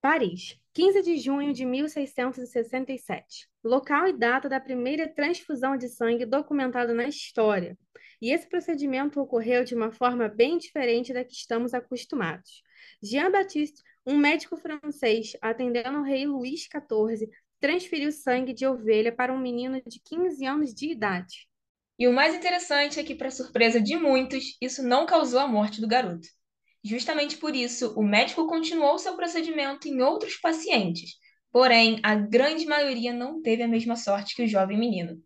Paris, 15 de junho de 1667. Local e data da primeira transfusão de sangue documentada na história. E esse procedimento ocorreu de uma forma bem diferente da que estamos acostumados. Jean-Baptiste, um médico francês, atendendo o rei Luís XIV, transferiu sangue de ovelha para um menino de 15 anos de idade. E o mais interessante é que, para surpresa de muitos, isso não causou a morte do garoto. Justamente por isso, o médico continuou seu procedimento em outros pacientes, porém, a grande maioria não teve a mesma sorte que o jovem menino.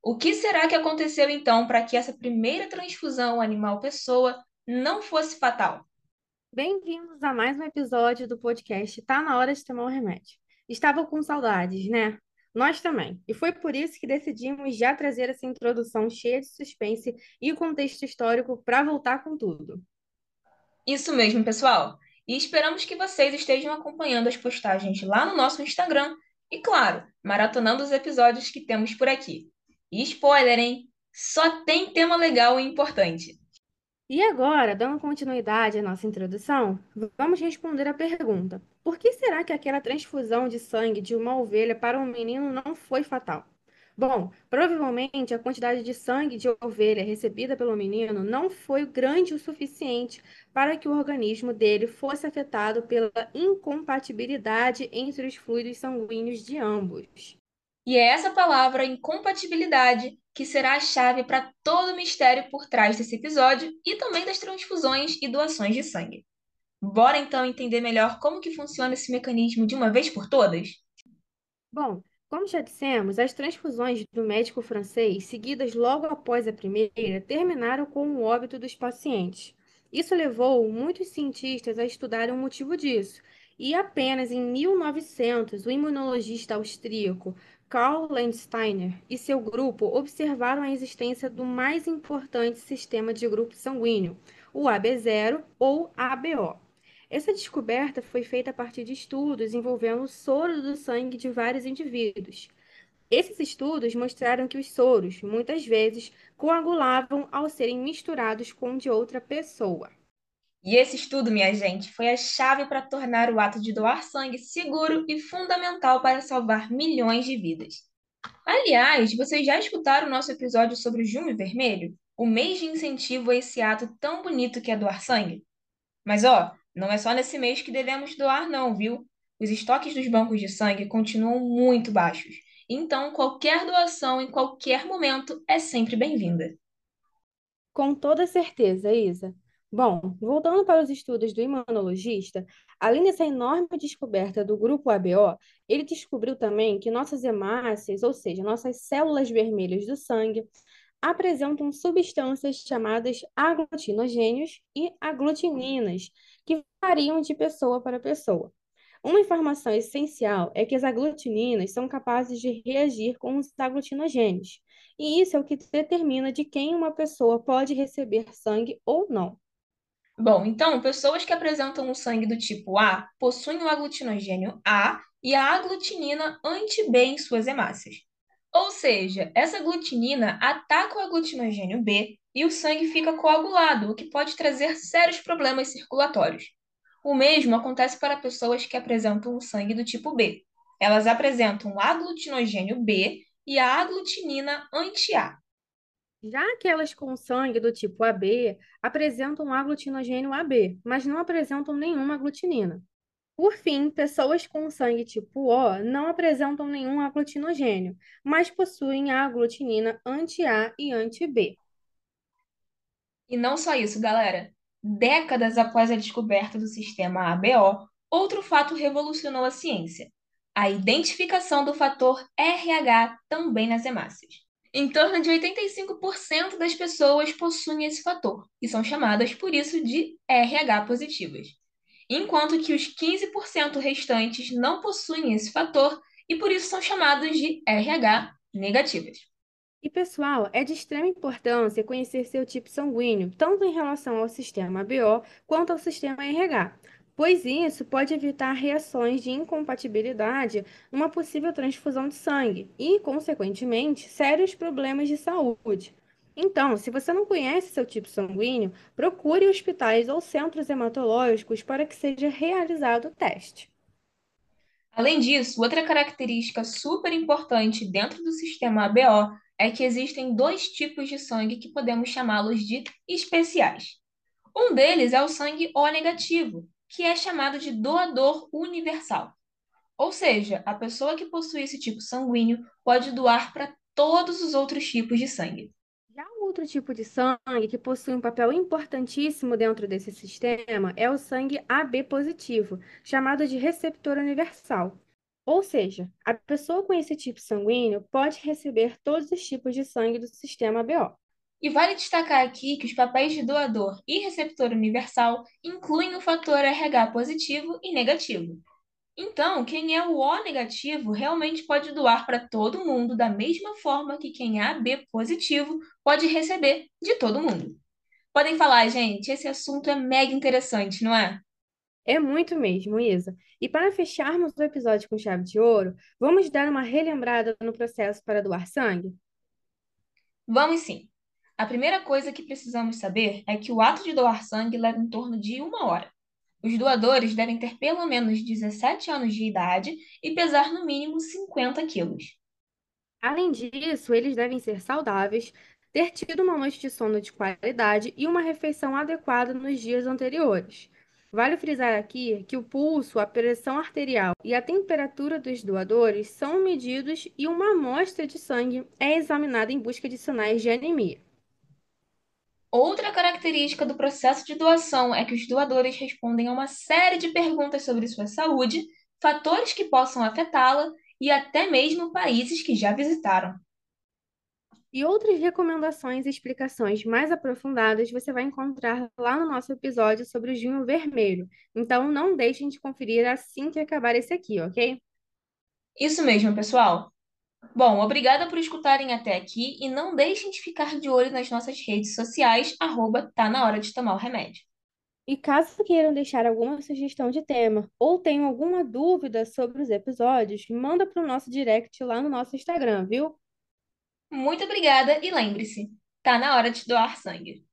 O que será que aconteceu então para que essa primeira transfusão animal-pessoa não fosse fatal? Bem-vindos a mais um episódio do podcast Tá na hora de tomar o remédio. Estavam com saudades, né? Nós também. E foi por isso que decidimos já trazer essa introdução cheia de suspense e contexto histórico para voltar com tudo. Isso mesmo, pessoal. E esperamos que vocês estejam acompanhando as postagens lá no nosso Instagram e, claro, maratonando os episódios que temos por aqui. E spoiler, hein? Só tem tema legal e importante. E agora, dando continuidade à nossa introdução, vamos responder a pergunta: por que será que aquela transfusão de sangue de uma ovelha para um menino não foi fatal? Bom, provavelmente a quantidade de sangue de ovelha recebida pelo menino não foi grande o suficiente para que o organismo dele fosse afetado pela incompatibilidade entre os fluidos sanguíneos de ambos. E é essa palavra, incompatibilidade, que será a chave para todo o mistério por trás desse episódio e também das transfusões e doações de sangue. Bora então entender melhor como que funciona esse mecanismo de uma vez por todas? Bom, como já dissemos, as transfusões do médico francês, seguidas logo após a primeira, terminaram com o óbito dos pacientes. Isso levou muitos cientistas a estudarem o motivo disso, e apenas em 1900 o imunologista austríaco Karl Landsteiner e seu grupo observaram a existência do mais importante sistema de grupo sanguíneo, o AB0 ou ABO. Essa descoberta foi feita a partir de estudos envolvendo o soro do sangue de vários indivíduos. Esses estudos mostraram que os soros, muitas vezes, coagulavam ao serem misturados com o de outra pessoa. E esse estudo, minha gente, foi a chave para tornar o ato de doar sangue seguro e fundamental para salvar milhões de vidas. Aliás, vocês já escutaram o nosso episódio sobre o Junho Vermelho? O mês de incentivo a esse ato tão bonito que é doar sangue? Mas ó, não é só nesse mês que devemos doar, não, viu? Os estoques dos bancos de sangue continuam muito baixos. Então, qualquer doação em qualquer momento é sempre bem-vinda. Com toda certeza, Isa. Bom, voltando para os estudos do imunologista, além dessa enorme descoberta do grupo ABO, ele descobriu também que nossas hemácias, ou seja, nossas células vermelhas do sangue, apresentam substâncias chamadas aglutinogênios e aglutininas, que variam de pessoa para pessoa. Uma informação essencial é que as aglutininas são capazes de reagir com os aglutinogênios, e isso é o que determina de quem uma pessoa pode receber sangue ou não. Bom, então, pessoas que apresentam o sangue do tipo A possuem o aglutinogênio A e a aglutinina anti-B em suas hemácias. Ou seja, essa aglutinina ataca o aglutinogênio B e o sangue fica coagulado, o que pode trazer sérios problemas circulatórios. O mesmo acontece para pessoas que apresentam o sangue do tipo B. Elas apresentam aglutinogênio B e a aglutinina anti-A. Já aquelas com sangue do tipo AB apresentam aglutinogênio AB, mas não apresentam nenhuma aglutinina. Por fim, pessoas com sangue tipo O não apresentam nenhum aglutinogênio, mas possuem a aglutinina anti-A e anti-B. E não só isso, galera. Décadas após a descoberta do sistema ABO, outro fato revolucionou a ciência: a identificação do fator RH também nas hemácias. Em torno de 85% das pessoas possuem esse fator e são chamadas por isso de RH positivas, enquanto que os 15% restantes não possuem esse fator e por isso são chamados de RH negativas. E pessoal, é de extrema importância conhecer seu tipo sanguíneo, tanto em relação ao sistema BO quanto ao sistema RH, pois isso pode evitar reações de incompatibilidade numa possível transfusão de sangue e, consequentemente, sérios problemas de saúde. Então, se você não conhece seu tipo sanguíneo, procure hospitais ou centros hematológicos para que seja realizado o teste. Além disso, outra característica super importante dentro do sistema ABO é que existem dois tipos de sangue que podemos chamá-los de especiais. Um deles é o sangue O negativo, que é chamado de doador universal. Ou seja, a pessoa que possui esse tipo sanguíneo pode doar para todos os outros tipos de sangue. Outro tipo de sangue que possui um papel importantíssimo dentro desse sistema é o sangue AB positivo, chamado de receptor universal. Ou seja, a pessoa com esse tipo sanguíneo pode receber todos os tipos de sangue do sistema ABO. E vale destacar aqui que os papéis de doador e receptor universal incluem o fator RH positivo e negativo. Então, quem é o O negativo realmente pode doar para todo mundo da mesma forma que quem é AB positivo pode receber de todo mundo. Podem falar, gente, esse assunto é mega interessante, não é? É muito mesmo, Isa. E para fecharmos o episódio com chave de ouro, vamos dar uma relembrada no processo para doar sangue? Vamos sim. A primeira coisa que precisamos saber é que o ato de doar sangue leva em torno de uma hora. Os doadores devem ter pelo menos 17 anos de idade e pesar no mínimo 50 quilos. Além disso, eles devem ser saudáveis, ter tido uma noite de sono de qualidade e uma refeição adequada nos dias anteriores. Vale frisar aqui que o pulso, a pressão arterial e a temperatura dos doadores são medidos e uma amostra de sangue é examinada em busca de sinais de anemia. Outra característica do processo de doação é que os doadores respondem a uma série de perguntas sobre sua saúde, fatores que possam afetá-la e até mesmo países que já visitaram. E outras recomendações e explicações mais aprofundadas você vai encontrar lá no nosso episódio sobre o junho vermelho. Então não deixem de conferir assim que acabar esse aqui, ok? Isso mesmo, pessoal. Bom, obrigada por escutarem até aqui e não deixem de ficar de olho nas nossas redes sociais, arroba tá na hora de tomar o remédio. E caso queiram deixar alguma sugestão de tema ou tenham alguma dúvida sobre os episódios, manda para o nosso direct lá no nosso Instagram, viu? Muito obrigada e lembre-se, tá na hora de doar sangue.